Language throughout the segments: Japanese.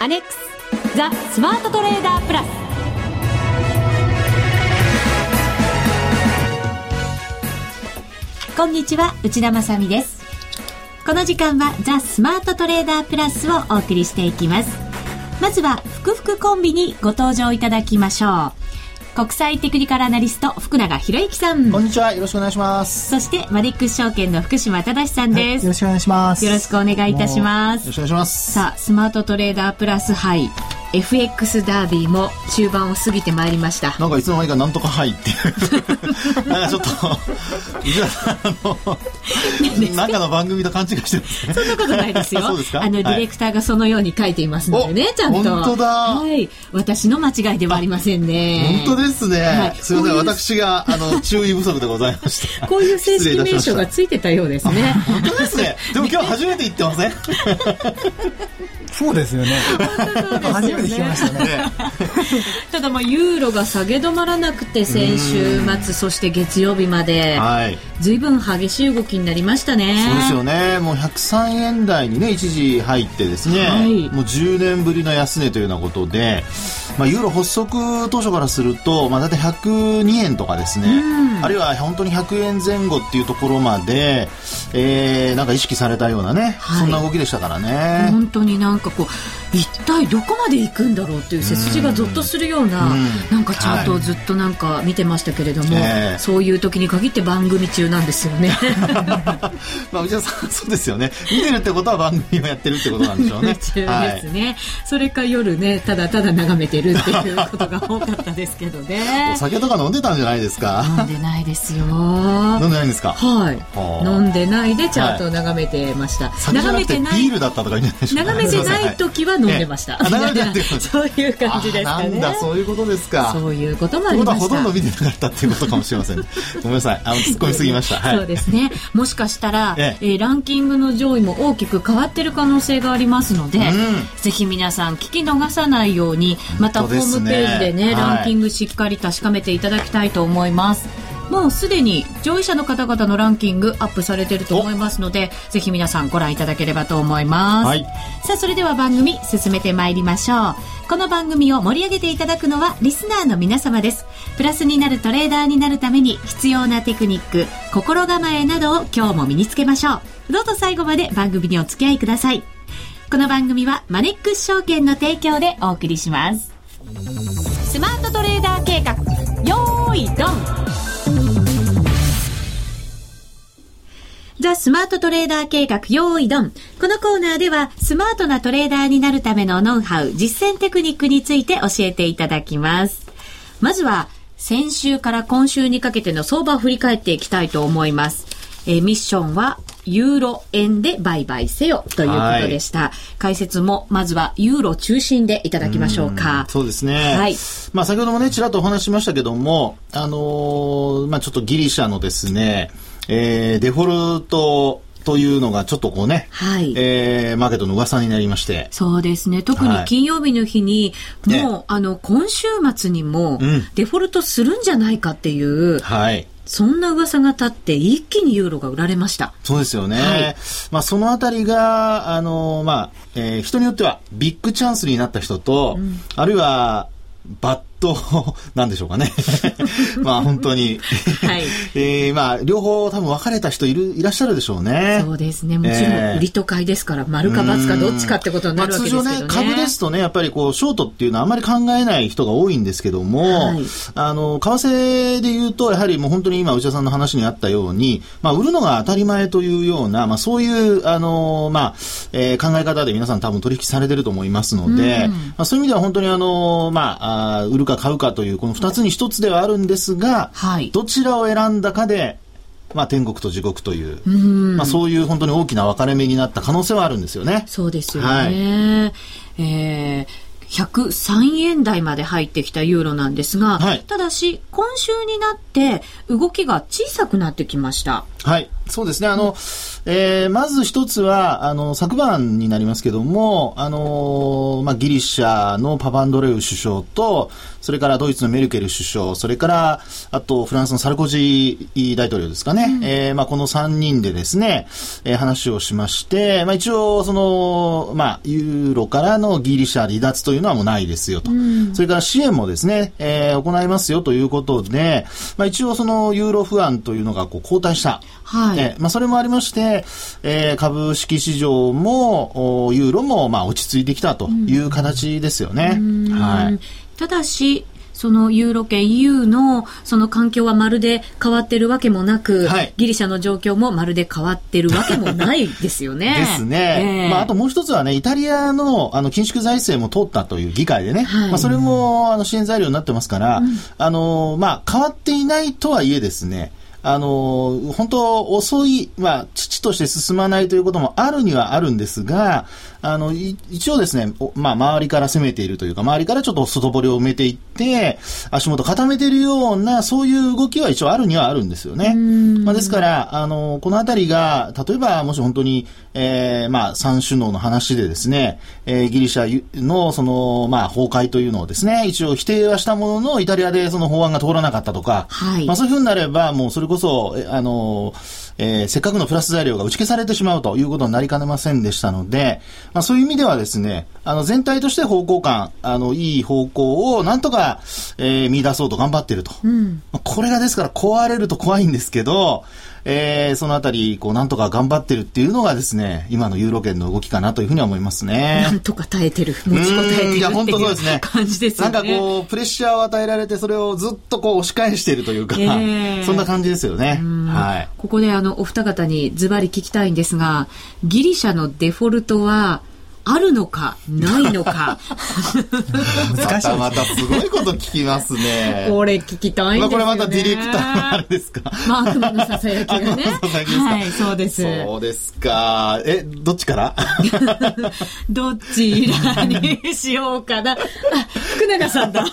アネックスザ・スマートトレーダープラス。こんにちは内田まさです。この時間はザ・スマートトレーダープラスをお送りしていきます。まずは福福コンビにご登場いただきましょう。国際テクニカルアナリスト福永博之さん。こんにちは。よろしくお願いします。そしてマネックス証券の福島正さんです、はい、よろしくお願いします。よろしくお願いいたします。よろしくお願いします。さあスマートトレーダープラス杯 FX ダービーも中盤を過ぎてまいりました。なんかいつの間にかなんとか入って。なんかちょっと伊沢さんのなんかの番組と勘違いしてるんですね。そんなことないですよ。そうですか？あの、ディレクターがそのように書いていますのでねちゃんと。本当だ。はい。私の間違いではありませんね。本当ですね、はい、すみません。私があの 注意不足でございましたこういう正式名称がついてたようですね。本当ですね。でも今日初めて言ってません？そうですよね。初めて聞きましたね。ただまあユーロが下げ止まらなくて先週末そして月曜日まで、はい、ずいぶん激しい動きになりましたね。そうですよね。もう103円台にね一時入ってですね、はい、もう10年ぶりの安値というようなことで、まあユーロ発足当初からするとまあだいたい102円とかですね、あるいは本当に100円前後っていうところまで、えー、なんか意識されたようなね、はい、そんな動きでしたからね。本当になんかこう一体どこまで行くんだろうっていう背筋がぞっとするような、なんかチャートをずっとなんか見てましたけれども、はい、そういう時に限って番組中なんですよね。まあ内田さんそうですよね。見てるってことは番組をやってるってことなんでしょうね。中ですね、はい、それか夜ねただただ眺めてるっていうことが多かったですけどね。お酒とか飲んでたんじゃないですか？飲んでないですよ。飲んでないんですか？はい。飲んでないでチャートを眺めてました。はい、眺めてないビールだったとかじゃないでしょ。眺めてない時は飲んでました。そういう感じですかね。なんだそういうことですか。そういうこともありました。ほとんど見てなかったっていうことかもしれません。ごめんなさい。あの突っ込みすぎました。そうですね。もしかしたら、ええランキングの上位も大きく変わってる可能性がありますので、ぜひ皆さん聞き逃さないように、またホームページでねランキングしっかり確かめていただきたいと思います。もうすでに上位者の方々のランキングアップされていると思いますのでぜひ皆さんご覧いただければと思います、はい、さあそれでは番組進めてまいりましょう。この番組を盛り上げていただくのはリスナーの皆様です。プラスになるトレーダーになるために必要なテクニック心構えなどを今日も身につけましょう。どうぞ最後まで番組にお付き合いください。この番組はマネックス証券の提供でお送りします。スマートトレーダー計画。よーいドンザ・スマートトレーダー計画用意ドン。このコーナーではスマートなトレーダーになるためのノウハウ、実践テクニックについて教えていただきます。まずは先週から今週にかけての相場を振り返っていきたいと思います。えー、ミッションはユーロ円で売買せよということでした。はい、解説もまずはユーロ中心でいただきましょうか。うそうですね。はい。まあ先ほどもね、ちらっとお話ししましたけども、あのー、まあちょっとギリシャのですね、えー、デフォルトというのがちょっとこうね、はい、えー、マーケットの噂になりまして。そうですね。特に金曜日の日に、はい、もう、ね、あの、今週末にも、デフォルトするんじゃないかっていう、はい。そんな噂が立って一気にユーロが売られました。そうですよね。はい、まあそのあたりが、あの、まあ、えー、人によってはビッグチャンスになった人と、うん、あるいは、バッと、なんでしょうかね。まあ本当にはい。えー、まあ両方多分分かれた人いる、いらっしゃるでしょうね。そうですね。もちろん、売りと買いですから、丸か×かどっちかってことになるわけですけどね。まあ、通常ね、株ですとね、やっぱりこう、ショートっていうのはあんまり考えない人が多いんですけども、はい、あの、為替で言うと、やはりもう本当に今内田さんの話にあったように、まあ売るのが当たり前というような、まあそういう、あの、まあ、えー、考え方で皆さん多分取引されてると思いますので、まあそういう意味では本当にあの、まあ、あ売るか買うかという、この2つに1つではあるんですが、はい、どちらを選んだかで、まあ、天国と地獄という、うまあ、そういう本当に大きな分かれ目になった可能性はあるんですよね。そうですよね。はい、えー103円台まで入ってきたユーロなんですが、はい、ただし今週になって動きが小さくなってきました。はい。そうですね。あの、えー、まず一つは、あの、昨晩になりますけども、あの、まあ、ギリシャのパパンドレウ首相と、それからドイツのメルケル首相、それから、あと、フランスのサルコジー大統領ですかね。うん、えー、まあ、この3人でですね、えー、話をしまして、まあ、一応、その、まあ、ユーロからのギリシャ離脱というのはもうないですよと。うん、それから支援もですね、えー、行いますよということで、まあ、一応そのユーロ不安というのがこう後退した。はい。えー、まあ、それもありまして、えー、株式市場も、ユーロも、まあ、落ち着いてきたという形ですよね。はい。ただし、そのユーロ圏 EU のその環境はまるで変わってるわけもなく、はい、ギリシャの状況もまるで変わってるわけもないですよね。ですね。えー、まあ、あともう一つはね、イタリアのあの緊縮財政も通ったという議会でね、はい、まあ、それもあの支援材料になってますから、うん、あの、まあ、変わっていないとはいえですね、あの、本当遅い、まあ、父として進まないということもあるにはあるんですが、あの、一応ですね、まあ、周りから攻めているというか、周りからちょっと外堀を埋めていって、足元固めているような、そういう動きは一応あるにはあるんですよね。まあ、ですから、あの、このあたりが、例えば、もし本当に、えー、まあ、三首脳の話でですね、えー、ギリシャの、その、まあ、崩壊というのをですね、一応否定はしたものの、イタリアでその法案が通らなかったとか、はい、まあ、そういうふうになれば、もうそれこそ、あの、えー、せっかくのプラス材料が打ち消されてしまうということになりかねませんでしたので、まあ、そういう意味ではですね、あの、全体として方向感、あの、いい方向をなんとか、えー、見出そうと頑張っていると。うん、これがですから壊れると怖いんですけど、えー、そのあたり、こう、なんとか頑張ってるっていうのがですね、今のユーロ圏の動きかなというふうには思いますね。なんとか耐えてる。持ちこたえてるいや、本当そうですね。感じですね。なんかこう、プレッシャーを与えられて、それをずっとこう、押し返しているというか、えー、そんな感じですよね。はい。ここであの、お二方にズバリ聞きたいんですが、ギリシャのデフォルトは、あるのか、ないのか。難しい、またすごいこと聞きますね。これ聞きたいんですよ、ね、まあ、これまたディレクターのあれですか？まあ、悪魔のささやきがね。はい、そうです。そうですか。え、どっちから？どっちらにしようかな？あ、福永さんだ。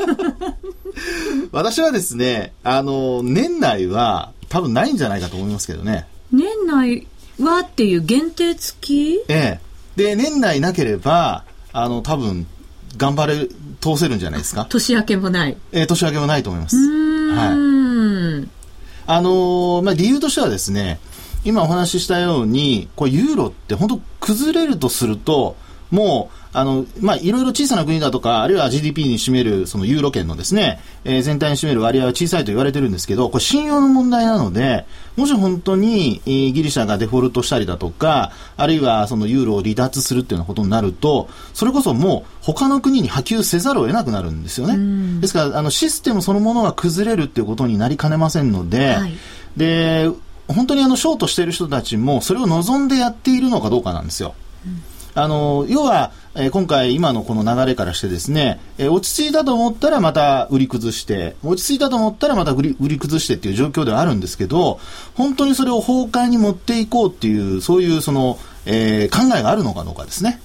私はですね、あの、年内は多分ないんじゃないかと思いますけどね。年内はっていう限定付き？ええ。で、年内なければ、あの、多分、頑張れ、通せるんじゃないですか？年明けもない。えー、年明けもないと思います。はい。あのー、まあ、理由としてはですね、今お話ししたように、これユーロって本当崩れるとすると、もう、あの、まあ、いろいろ小さな国だとか、あるいは GDP に占める、そのユーロ圏のですね、えー、全体に占める割合は小さいと言われてるんですけど、これ信用の問題なので、もし本当に、えー、ギリシャがデフォルトしたりだとか、あるいはそのユーロを離脱するっていうようなことになると、それこそもう他の国に波及せざるを得なくなるんですよね。ですから、あの、システムそのものが崩れるっていうことになりかねませんので、はい、で、本当にあの、ショートしている人たちも、それを望んでやっているのかどうかなんですよ。あの、要は、えー、今回、今のこの流れからしてですね、えー、落ち着いたと思ったらまた売り崩して、落ち着いたと思ったらまた売り売り崩してっていう状況ではあるんですけど、本当にそれを崩壊に持っていこうっていう、そういうその、えー、考えがあるのかどうかですね。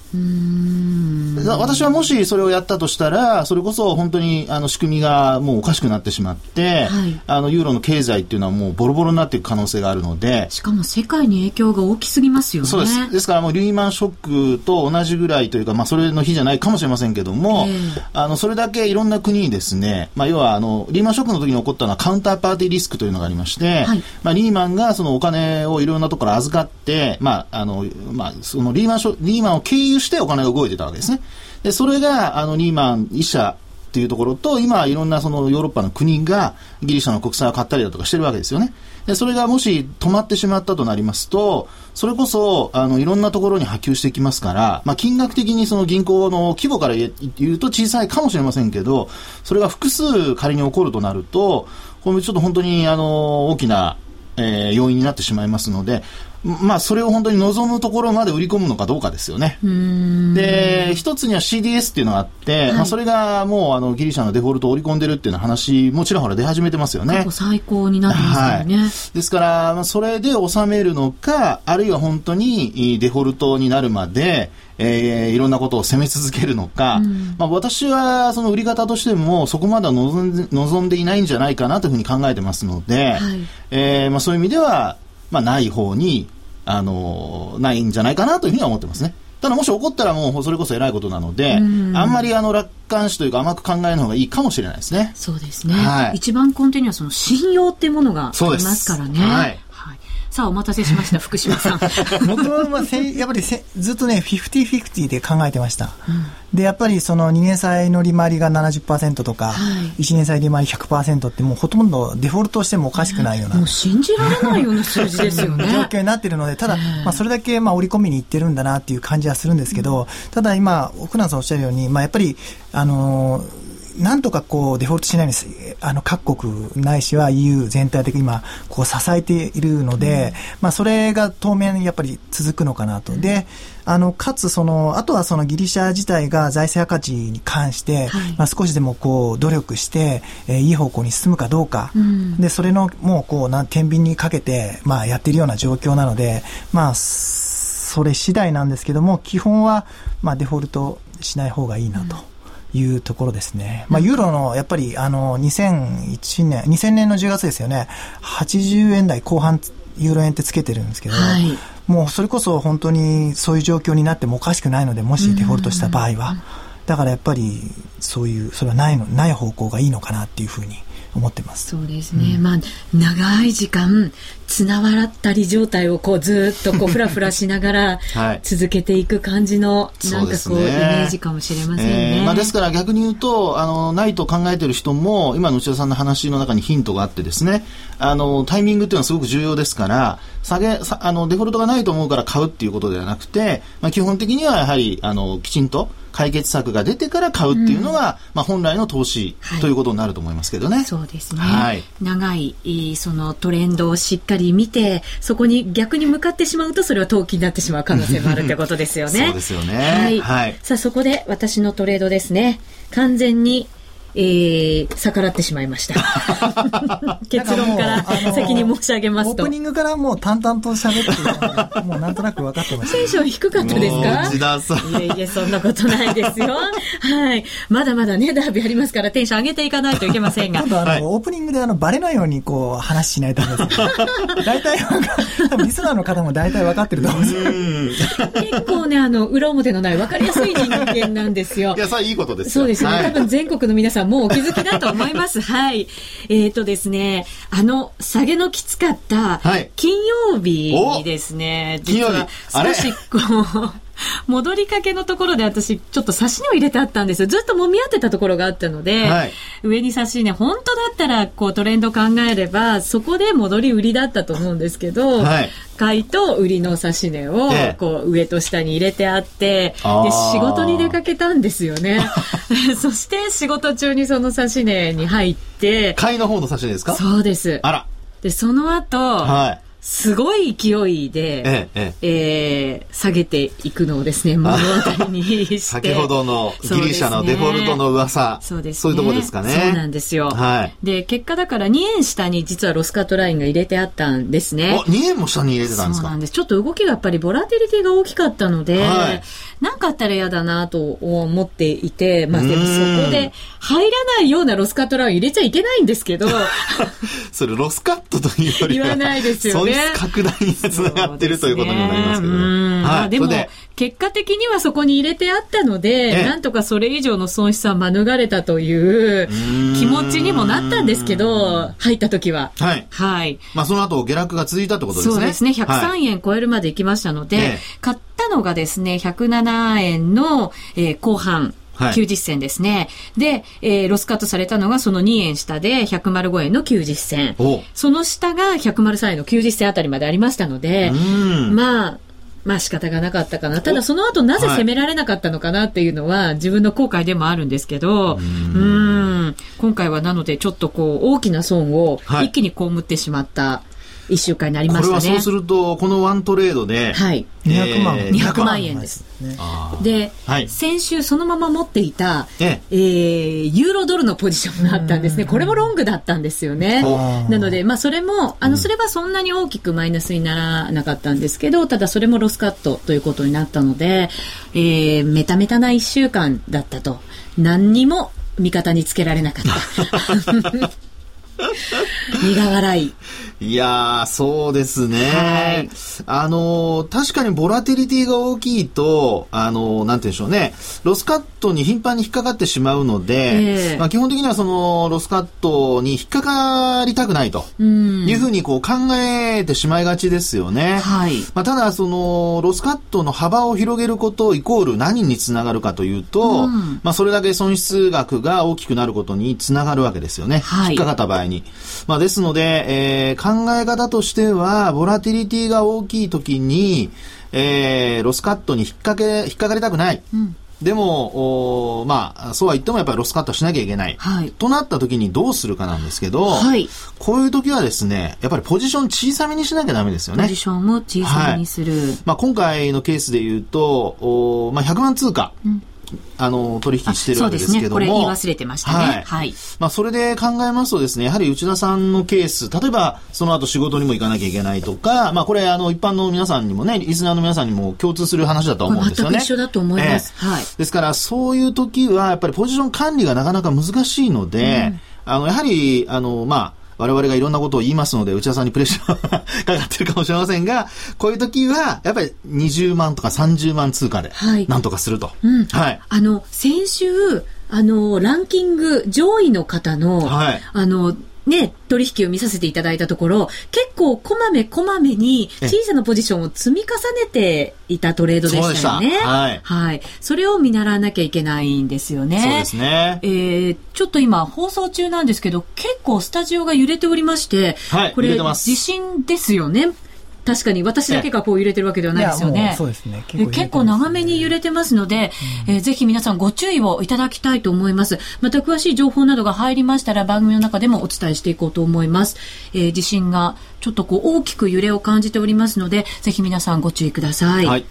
私はもしそれをやったとしたら、それこそ本当にあの仕組みがもうおかしくなってしまって、はい、あのユーロの経済っていうのはもうボロボロになっていく可能性があるので。しかも世界に影響が大きすぎますよね。そうです。ですからもうリーマンショックと同じぐらいというか、まあそれの日じゃないかもしれませんけども、えー、あのそれだけいろんな国にですね、まあ要はあのリーマンショックの時に起こったのはカウンターパーティーリスクというのがありまして、はい、まあリーマンがそのお金をいろんなところ預かって、まああのまあそのリーマンショリーマンを経由してお金が動いてたわけですね。で、それが、あの、リーマン一社っていうところと、今、いろんなそのヨーロッパの国がギリシャの国債を買ったりだとかしてるわけですよね。で、それがもし止まってしまったとなりますと、それこそ、あの、いろんなところに波及していきますから、まあ、金額的にその銀行の規模から言うと小さいかもしれませんけど、それが複数仮に起こるとなると、これちょっと本当に、あの、大きな、えー、要因になってしまいますので、まあ、それを本当に望むところまで売り込むのかどうかですよね。で、一つには CDS っていうのがあって、はい、まあ、それがもうあのギリシャのデフォルトを織り込んでるっていう話もちらほら出始めてますよね。最高になってますよね。はい、ですから、まあ、それで収めるのか、あるいは本当にデフォルトになるまで、えー、いろんなことを攻め続けるのか、うん、まあ、私はその売り方としてもそこまでは望んで望んでいないんじゃないかなというふうに考えてますので、はい、えー、まあ、そういう意味ではまあ、ない方に、あの、ないんじゃないかなというふうには思ってますね。ただもし起こったらもうそれこそ偉いことなので、あんまりあの楽観視というか甘く考える方がいいかもしれないですね。そうですね。はい、一番根底にはその信用っていうものがありますからね。はい。さあ、お待たせしました、福島さん。僕は、まあ、やっぱりせずっとね、50-50で考えてました。うん、で、やっぱりその2年債の利回りが70%とか、はい、1年債利回り100%ってもうほとんどデフォルトしてもおかしくないような。もう信じられないような数字ですよね。状況になってるので、ただ、まあ、それだけ、まあ、織り込みにいってるんだなっていう感じはするんですけど、うん、ただ今、奥南さんおっしゃるように、まあ、やっぱり、あのーなんとかこうデフォルトしないようにあの各国ないしは EU 全体的に今こう支えているので、うん、まあそれが当面やっぱり続くのかなと。で、あの、かつその、あとはそのギリシャ自体が財政赤字に関して、はい、まあ少しでもこう努力して、えー、いい方向に進むかどうか、うん、で、それのもうこう、な天秤にかけて、まあやっているような状況なので、まあ、それ次第なんですけども、基本は、まあデフォルトしない方がいいなと。うんいうところですね。まあ、ユーロの、やっぱり、あの、2001年、2000年の10月ですよね、80円台後半、ユーロ円ってつけてるんですけど、はい、もうそれこそ本当にそういう状況になってもおかしくないので、もしデフォルトした場合は。だからやっぱり、そういう、それはないの、ない方向がいいのかなっていうふうに思ってます。そうですね、うん、まあ長い時間綱渡ったり状態をこうずっとこうふらふらしながら続けていく感じの、なんかこう、イメージかもしれませんね、えー、まあ、ですから逆に言うとあのないと考えている人も今の内田さんの話の中にヒントがあってですね。あのタイミングっていうのはすごく重要ですから下げあのデフォルトがないと思うから買うっていうことではなくて、まあ、基本的にはやはりあのきちんと解決策が出てから買うっていうのが、うん、まあ、本来の投資ということになると思いますけどね。はい、そうですね。はい、長いそのトレンドをしっかり見てそこに逆に向かってしまうとそれは投機になってしまう可能性もあるってことですよね。そうですよね。はい。はい、さあそこで私のトレードですね。完全にえー、逆らってしまいました。結論から先に申し上げますと。オープニングからもう淡々と喋ってるもうなんとなく分かってました。テンション低かったですか？内田さん。いえいえ、そんなことないですよ。はい。まだまだね、ダービーありますからテンション上げていかないといけませんが。今度あの、はい、オープニングであの、バレないようにこう、話しないとです大体、多分リスナーの方も大体分かってると思うんです結構ね、あの、裏表のない分かりやすい人間なんですよ。いや、それいいことですそうですよね。はい、多分全国の皆さんもうお気づきだと思います。はい。えっ、ー、とですね、あの、下げのきつかった金曜日にですね、はい、実は少しこう、戻りかけのところで私、ちょっと刺し値を入れてあったんですよ。ずっと揉み合ってたところがあったので、はい、上に刺し値、本当だったら、こうトレンド考えれば、そこで戻り売りだったと思うんですけど、はい、買いと売りの指し値を、こう上と下に入れてあって、で、仕事に出かけたんですよね。そして仕事中にその指し値に入って、買いの方の指し値ですか？そうです。あら。で、その後、はい。すごい勢いで、えええー、下げていくのをですね、目の当たりにして。先ほどのギリシャのデフォルトの噂。そうですね。そういうとこですかね。そうなんですよ。はい。で、結果だから2円下に実はロスカットラインが入れてあったんですね。あ、2円も下に入れてたんですか？そうなんです。ちょっと動きがやっぱりボラティリティが大きかったので、はい、なんかあったら嫌だなと思っていて、まあでもそこで入らないようなロスカットライン入れちゃいけないんですけど。それロスカットというよりは。言わないですよね。拡大につながってる、ということになりますけど。はい、でも、結果的にはそこに入れてあったので、なんとかそれ以上の損失は免れたという気持ちにもなったんですけど、入った時は。はい。はい。まあその後下落が続いたってことですね。そうですね。103円超えるまで行きましたので、はい、買ったのがですね、107円の、えー、後半。90銭ですね。で、えー、ロスカットされたのがその2円下で105円の90銭。その下が103円の90銭あたりまでありましたので、まあ、まあ仕方がなかったかな。ただその後なぜ攻められなかったのかなっていうのは自分の後悔でもあるんですけど、うん、今回はなのでちょっとこう大きな損を一気に被ってしまった1週間になりましたね。これはそうすると、このワントレードで、はい。200万。えー、200万円です。で、はい、先週そのまま持っていた、ええー、ユーロドルのポジションがあったんですね。これもロングだったんですよね。なので、まあそれも、あの、それはそんなに大きくマイナスにならなかったんですけど、ただそれもロスカットということになったので、えー、メタメタな1週間だったと。何にも味方につけられなかった。苦笑い。いやー、そうですね。はい、あのー、確かにボラティリティが大きいと、あのー、なんて言うんでしょうね、ロスカットに頻繁に引っかかってしまうので、えー、まあ、基本的にはその、ロスカットに引っかかりたくないというふうにこう考えてしまいがちですよね。はい。まあ、ただ、その、ロスカットの幅を広げることイコール何につながるかというと、うん、まあ、それだけ損失額が大きくなることにつながるわけですよね。はい、引っかかった場合に。まあ、ですので、えー、考え方としては、ボラティリティが大きい時に、えー、ロスカットに引っ掛け、引っかかりたくない。うんでも、おまあ、そうは言ってもやっぱりロスカットしなきゃいけない。はい、となった時にどうするかなんですけど、はい、こういう時はですね、やっぱりポジション小さめにしなきゃダメですよね。ポジションも小さめにする。はい、まあ、今回のケースで言うと、おまあ、100万通貨。うんあの、取引してるわけですけども。これ言い忘れてましたね。はい。はい、まあ、それで考えますとですね、やはり内田さんのケース、例えば、その後仕事にも行かなきゃいけないとか、まあ、これ、あの、一般の皆さんにもね、リスナーの皆さんにも共通する話だと思うんですよね。全く一緒だと思います。えー、はい。ですから、そういう時は、やっぱりポジション管理がなかなか難しいので、うん、あの、やはり、あの、まあ、我々がいろんなことを言いますので、内田さんにプレッシャーが かかってるかもしれませんが、こういう時は、やっぱり20万とか30万通貨で、なんとかすると。はい。うん、はい、あの、先週、あの、ランキング上位の方の、はい、あの、ね、取引を見させていただいたところ、結構こまめこまめに小さなポジションを積み重ねていたトレードでしたよね。はい。はい。それを見習わなきゃいけないんですよね。そうですね。えー、ちょっと今放送中なんですけど、結構スタジオが揺れておりまして、はい、これ地震ですよね。確かに私だけがこう揺れてるわけではないですよね。そうですね。結構、結構長めに揺れてますので、うん、えー、ぜひ皆さんご注意をいただきたいと思います。また詳しい情報などが入りましたら番組の中でもお伝えしていこうと思います。えー、地震がちょっとこう大きく揺れを感じておりますので、ぜひ皆さんご注意ください。はい。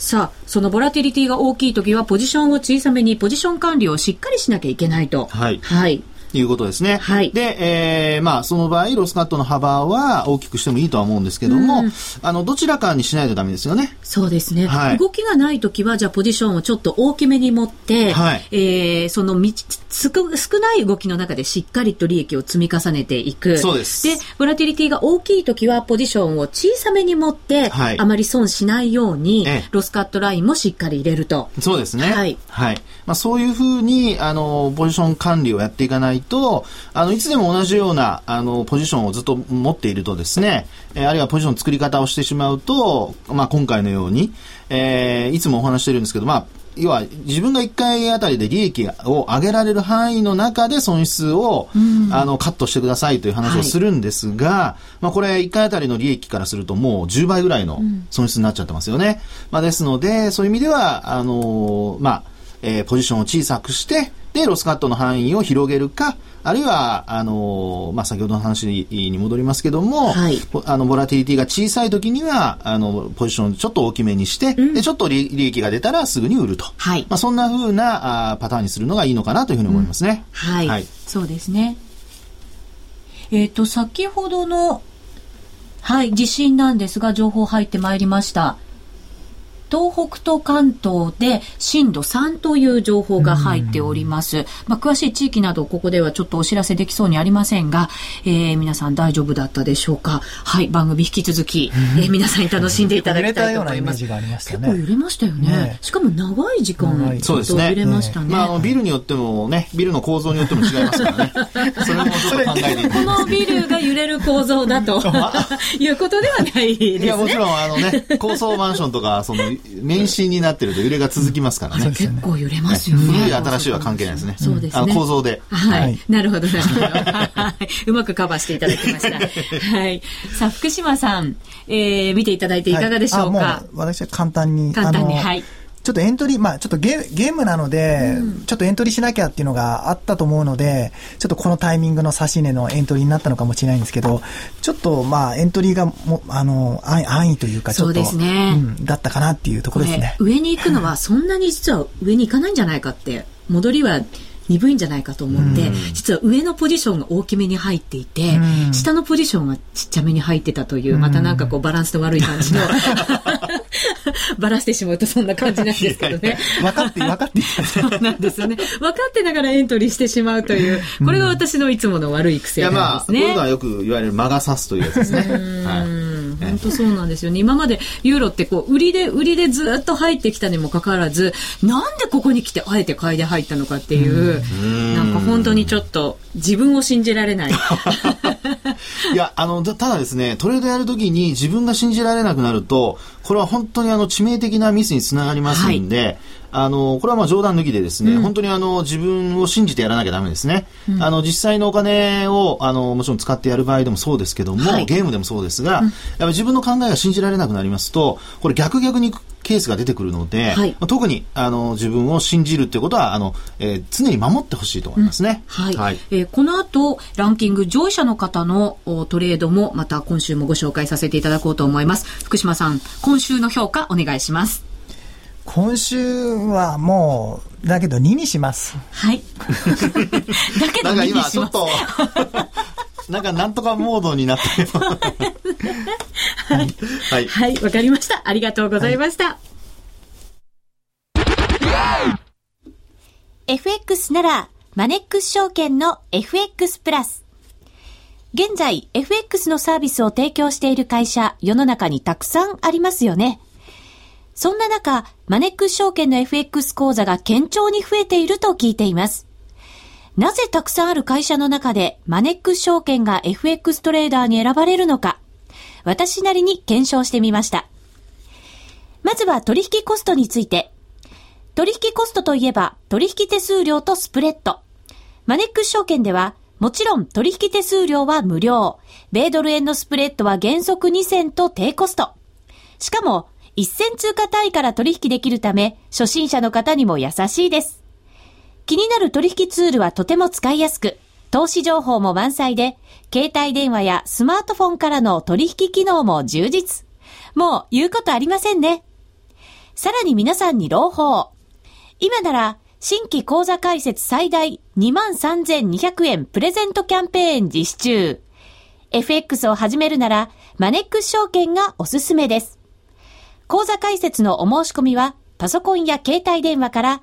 さあ、そのボラティリティが大きい時はポジションを小さめにポジション管理をしっかりしなきゃいけないと。はい。はい。いうことですね。はい。で、えー、まあ、その場合、ロスカットの幅は大きくしてもいいとは思うんですけども、うん、あの、どちらかにしないとダメですよね。そうですね。はい、動きがないときは、じゃあ、ポジションをちょっと大きめに持って、はい、えー、そのみ、少ない動きの中でしっかりと利益を積み重ねていく。そうです。で、ボラティリティが大きいときは、ポジションを小さめに持って、はい、あまり損しないように、ロスカットラインもしっかり入れると。そうですね。はい。はい。まあ、そういうふうに、あの、ポジション管理をやっていかないと、あの、いつでも同じような、あの、ポジションをずっと持っているとですね、えー、あるいはポジション作り方をしてしまうと、まあ、今回のように、えー、いつもお話してるんですけど、まあ、要は自分が1回あたりで利益を上げられる範囲の中で損失を、あのカットしてくださいという話をするんですが、はい、まあ、これ1回あたりの利益からするともう10倍ぐらいの損失になっちゃってますよね。まあ、ですのでそういう意味ではあのまあえー、ポジションを小さくしてでロスカットの範囲を広げるかあるいは、あの、まあ、先ほどの話に戻りますけども、はい、あの、ボラティリティが小さい時には、あの、ポジションちょっと大きめにして、うん、で、ちょっと利益が出たらすぐに売ると。はい。まあ、そんな風なあパターンにするのがいいのかなというふうに思いますね。うん、はい、はい。そうですね。えっ、ー、と、先ほどの、はい、地震なんですが、情報入ってまいりました。東北と関東で震度3という情報が入っております。まあ、詳しい地域などここではちょっとお知らせできそうにありませんが、えー、皆さん大丈夫だったでしょうか？はい、番組引き続き、えー、皆さんに楽しんでいただきたいと思います。結構揺れましたよね。ねしかも長い時間、ちょっと揺れましたね。ねまあ、ビルによってもね、ビルの構造によっても違いますからね。それもちょっと考えてこのビルが揺れる構造だと いうことではないですね。いや、もちろん、あのね、高層マンションとか、その、免震になってると揺れが続きますからね。結構揺れますよね。古い新しいは関係ないですね。そうですね。構造で。はい。なるほど、なるほど。うまくカバーしていただきました。はい。さあ、福島さん、えー、見ていただいていかがでしょうか？私は簡単に。簡単に、はい。ちょっとエントリー、まあちょっとゲゲームなので、うん、ちょっとエントリーしなきゃっていうのがあったと思うので、ちょっとこのタイミングの指値のエントリーになったのかもしれないんですけど、ちょっとまあエントリーがも、あの、安易というか、ちょっと、そうですね、うん、だったかなっていうところですね。上に行くのはそんなに実は上に行かないんじゃないかって、戻りは鈍いんじゃないかと思って、実は上のポジションが大きめに入っていて、下のポジションはちっちゃめに入ってたという、またなんかこうバランスの悪い感じの ばらしてしまうとそんな感じなんですけどね。分かって、分かって。そうなんですよね。分かってながらエントリーしてしまうという、これが私のいつもの悪い癖なんですね。いやまあ、こういうのはよく言われる魔が差すというやつですね。はい。本当そうなんですよね。今までユーロってこう、売りで、売りでずっと入ってきたにもかかわらず、なんでここに来てあえて買いで入ったのかっていう、うなんか本当にちょっと自分を信じられない。いや、あの、ただですね、トレードやるときに自分が信じられなくなると、これは本当にあの致命的なミスにつながりますんで、はい。あの、これはまあ冗談抜きでですね、うん、本当にあの、自分を信じてやらなきゃダメですね。うん、あの、実際のお金を、あの、もちろん使ってやる場合でもそうですけども、はい、ゲームでもそうですが、うん、やっぱ自分の考えが信じられなくなりますと、これ逆逆にケースが出てくるので、はい、まあ、特にあの自分を信じるということはあの、えー、常に守ってほしいと思いますね。はい、はい、えー、この後ランキング上位者の方のトレードもまた今週もご紹介させていただこうと思います。福島さん、今週の評価お願いします。今週はもう、だけど2にします。はい。だけど2にします。なんか今ちょっと なんかなんとかモードになってはい。はい。はい、わかりました。ありがとうございました。はい、FX なら、マネックス証券の FX プラス。現在、FX のサービスを提供している会社、世の中にたくさんありますよね。そんな中、マネックス証券の FX 講座が堅調に増えていると聞いています。なぜたくさんある会社の中でマネックス証券が FX トレーダーに選ばれるのか、私なりに検証してみました。まずは取引コストについて。取引コストといえば取引手数料とスプレッド。マネックス証券ではもちろん取引手数料は無料。米ドル円のスプレッドは原則2銭と低コスト。しかも、1銭通貨単位から取引できるため、初心者の方にも優しいです。気になる取引ツールはとても使いやすく、投資情報も満載で、携帯電話やスマートフォンからの取引機能も充実。もう言うことありませんね。さらに皆さんに朗報。今なら、新規口座開設最大23,200円プレゼントキャンペーン実施中。FX を始めるなら、マネックス証券がおすすめです。口座開設のお申し込みは、パソコンや携帯電話から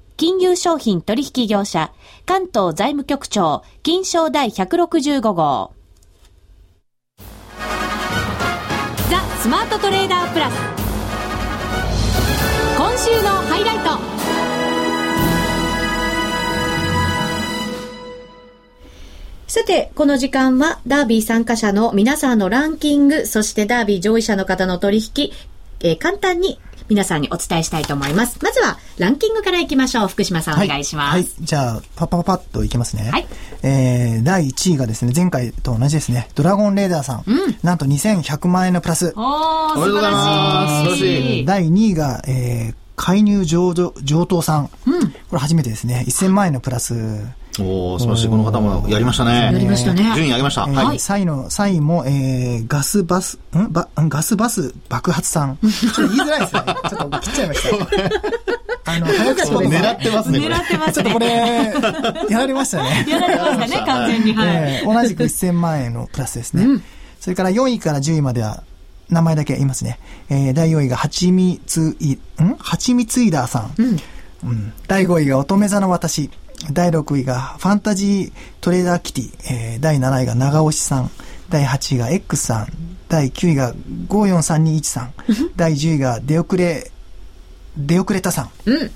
金融商品取引業者、関東財務局長、金賞第165号。ザ・スマートトレーダープラス。今週のハイライト。さて、この時間はダービー参加者の皆さんのランキング、そしてダービー上位者の方の取引、えー、簡単に皆さんにお伝えしたいと思います。まずは、ランキングからいきましょう。福島さん、お願いします。はい。じゃあ、パパパパッといきますね。はい。えー、第1位がですね、前回と同じですね、ドラゴンレーダーさん。うん。なんと2100万円のプラス。おー、素晴らしい。第2位が、えー、介入上上等さん。うん。これ初めてですね、1000万円のプラス。おお素晴らしい。この方もやりましたね。やりましたね。順位上げました。えー、はい。3位の、3位も、えー、ガスバス、ん？ばガスバス爆発さん。ちょっと言いづらいですね。ちょっと切っちゃいました。あの、早口言葉。狙ってますね。狙ってますね。ちょっとこれ、やられましたね。やられましたね、完全に。はい。えー、同じく1000万円のプラスですね。うん、それから4位から10位までは、名前だけ言いますね。えー、第4位が、はちみつい、ん？はちみついだーさん。うん。うん、第5位が乙女座の私。第6位がファンタジートレーダーキティ、えー、第7位が長押しさん、第8位が X さん、第9位が54321さん、第10位が出遅れ、出遅れたさん、うん、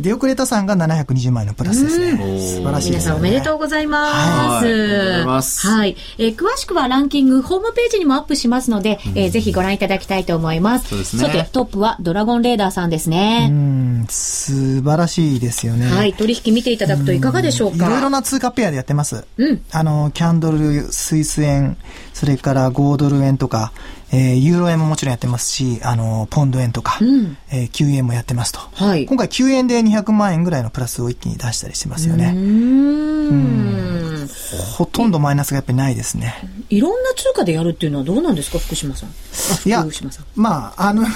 出遅れたさんが720万円のプラスですね。素晴らしいです、ね、皆さんおめでとうございます。はい。はい。えー、詳しくはランキング、ホームページにもアップしますので、うん、えー、ぜひご覧いただきたいと思います。そうですね。さて、トップはドラゴンレーダーさんですね。うん、素晴らしいですよね。はい。取引見ていただくといかがでしょうか？いろいろな通貨ペアでやってます。うん。あの、キャンドル、スイス円、それから5ドル円とか、えー、ユーロ円ももちろんやってますし、あの、ポンド円とか、うん、えー、9円もやってますと。はい。今回9円で200万円ぐらいのプラスを一気に出したりしてますよね。うんほとんどマイナスがやっぱりないですね。いろんな通貨でやるっていうのはどうなんですか、福島さん。いや、まあ、あの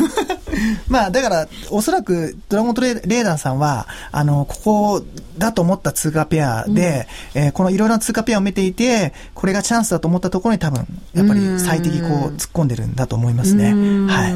まあ、だから、おそらく、ドラゴントレーダーさんは、あの、ここだと思った通貨ペアで、うん、えー、このいろいろな通貨ペアを見ていて、これがチャンスだと思ったところに多分、やっぱり最適こう突っ込んでるんだと思いますね。はい。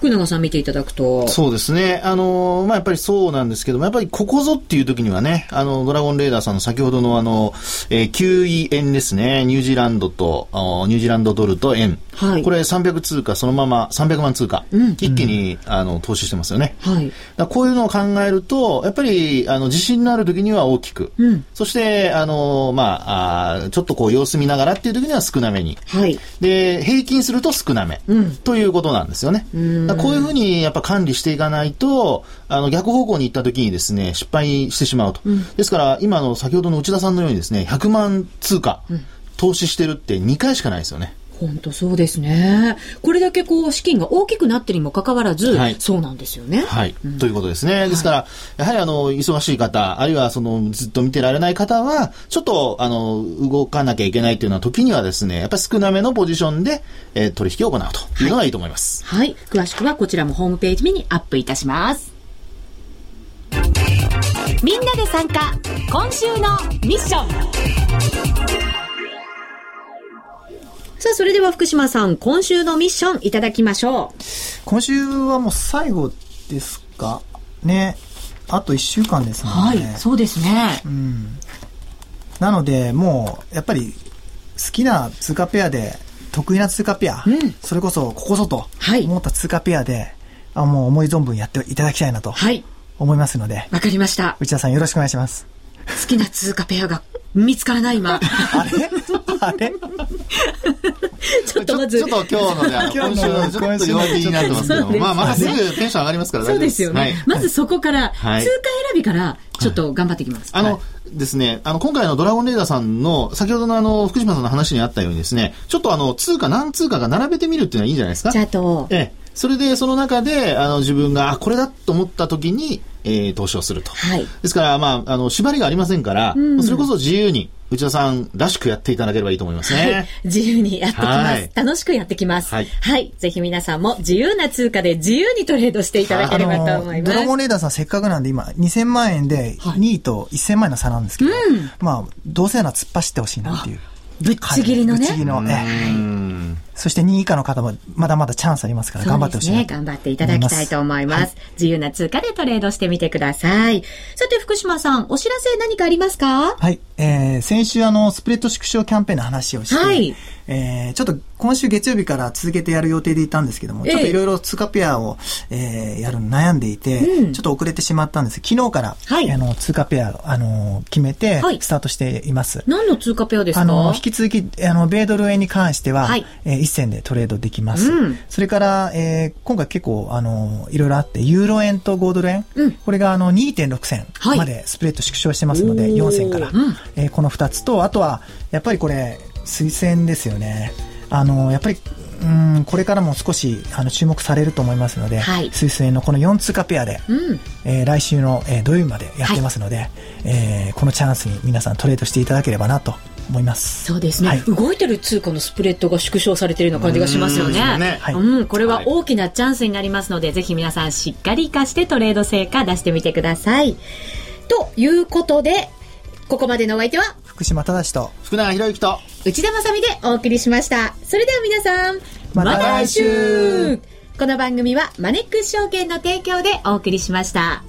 福永さん見ていただくと。そうですね。あの、まあ、やっぱりそうなんですけども、やっぱりここぞっていう時にはね、あの、ドラゴンレーダーさんの先ほどのあの、えー、9円ですね。ニュージーランドと、ニュージーランドドルと円。はい。これ300通貨、そのまま300万通貨。うん、一気に、あの、投資してますよね。はい。こういうのを考えると、やっぱり、あの、自信のある時には大きく。うん。そして、あの、まあ、あちょっとこう様子見ながらっていう時には少なめに。はい。で、平均すると少なめ。うん。ということなんですよね。うん。こういうふうに、やっぱ管理していかないと、あの、逆方向に行った時にですね、失敗してしまうと。うん、ですから、今の先ほどの内田さんのようにですね、100万通貨、投資してるって2回しかないですよね。本当そうですね。これだけこう資金が大きくなってるにもかかわらず、はい、そうなんですよね。はい、うん、ということですね。ですから、はい、やはりあの忙しい方、あるいはそのずっと見てられない方は、ちょっとあの動かなきゃいけないというような時にはですね、やっぱり少なめのポジションで、えー、取引を行うというのがいいと思います。はい、はい、詳しくはこちらもホームページにアップいたします。みんなで参加今週のミッションさあ、それでは福島さん、今週のミッションいただきましょう。今週はもう最後ですかね。あと1週間ですね。はい、そうですね。うん。なので、もう、やっぱり、好きな通貨ペアで、得意な通貨ペア、うん、それこそ、ここぞと思った通貨ペアで、あもう思い存分やっていただきたいなと、思いますので。わ、かりました。内田さんよろしくお願いします。好きな通貨ペアが見つからない今。あれ？あれ？ちょっとまず。ちょっと今日のね、今週のちょっと弱気になってますけど、まあまたすぐテンション上がりますからそうですよね。まずそこから、通貨選びから、ちょっと頑張っていきます。あの、ですね、あの、今回のドラゴンレーダーさんの、先ほどのあの、福島さんの話にあったようにですね、ちょっとあの、通貨何通貨か並べてみるっていうのはいいんじゃないですか？チャートを。ええ。それで、その中で、あの、自分が、あ、これだと思った時に、えー、投資をすると。はい。ですから、まあ、あの、縛りがありませんから、うん、それこそ自由に、内田さんらしくやっていただければいいと思いますね。はい、自由にやってきます、はい、楽しくやってきます、はい。はい。ぜひ皆さんも自由な通貨で自由にトレードしていただければと思います。ドラゴンレーダーさんせっかくなんで今、2000万円で2位と1000万円の差なんですけど、うん、まあ、どうせなら突っ走ってほしいなっていう。ぶっちぎりのね。ぶっちぎりの、ね。そして2位以下の方もまだまだチャンスありますから頑張ってほしいね。頑張っていただきたいと思います。はい、自由な通貨でトレードしてみてください。さて福島さん、お知らせ何かありますか？はい。えー、先週あの、スプレッド縮小キャンペーンの話をして、はい、えー、ちょっと今週月曜日から続けてやる予定でいたんですけども、ちょっといろいろ通貨ペアを、えー、やるの悩んでいて、うん、ちょっと遅れてしまったんです。昨日から、はい、あの、通貨ペア、あの、決めて、スタートしています。何の通貨ペアですか？あの、引き続き、あの、米ドル円に関しては、はい、えー、一銭でトレードできます。うん、それから、えー、今回結構、あの、いろいろあって、ユーロ円と5ドル円、うん、これがあの、2.6銭までスプレッド縮小してますので、はい、4銭から、うん、えー、この2つと、あとは、やっぱりこれ、推薦ですよね。あの、やっぱり、うん、これからも少しあの注目されると思いますので、はい、スイス円のこの4通貨ペアで、うん、えー、来週の、えー、土曜日までやってますので、はい、えー、このチャンスに皆さんトレードしていただければなと思います。そうですね、はい、動いてる通貨のスプレッドが縮小されているような感じがしますよね。うん、ね。はい、うん、これは大きなチャンスになりますので、ぜひ皆さんしっかり活かしてトレード成果出してみてください。ということで、ここまでのお相手は？福島正と福永博之と内田まさでお送りしました。それでは皆さん、また来週。この番組はマネックス証券の提供でお送りしました。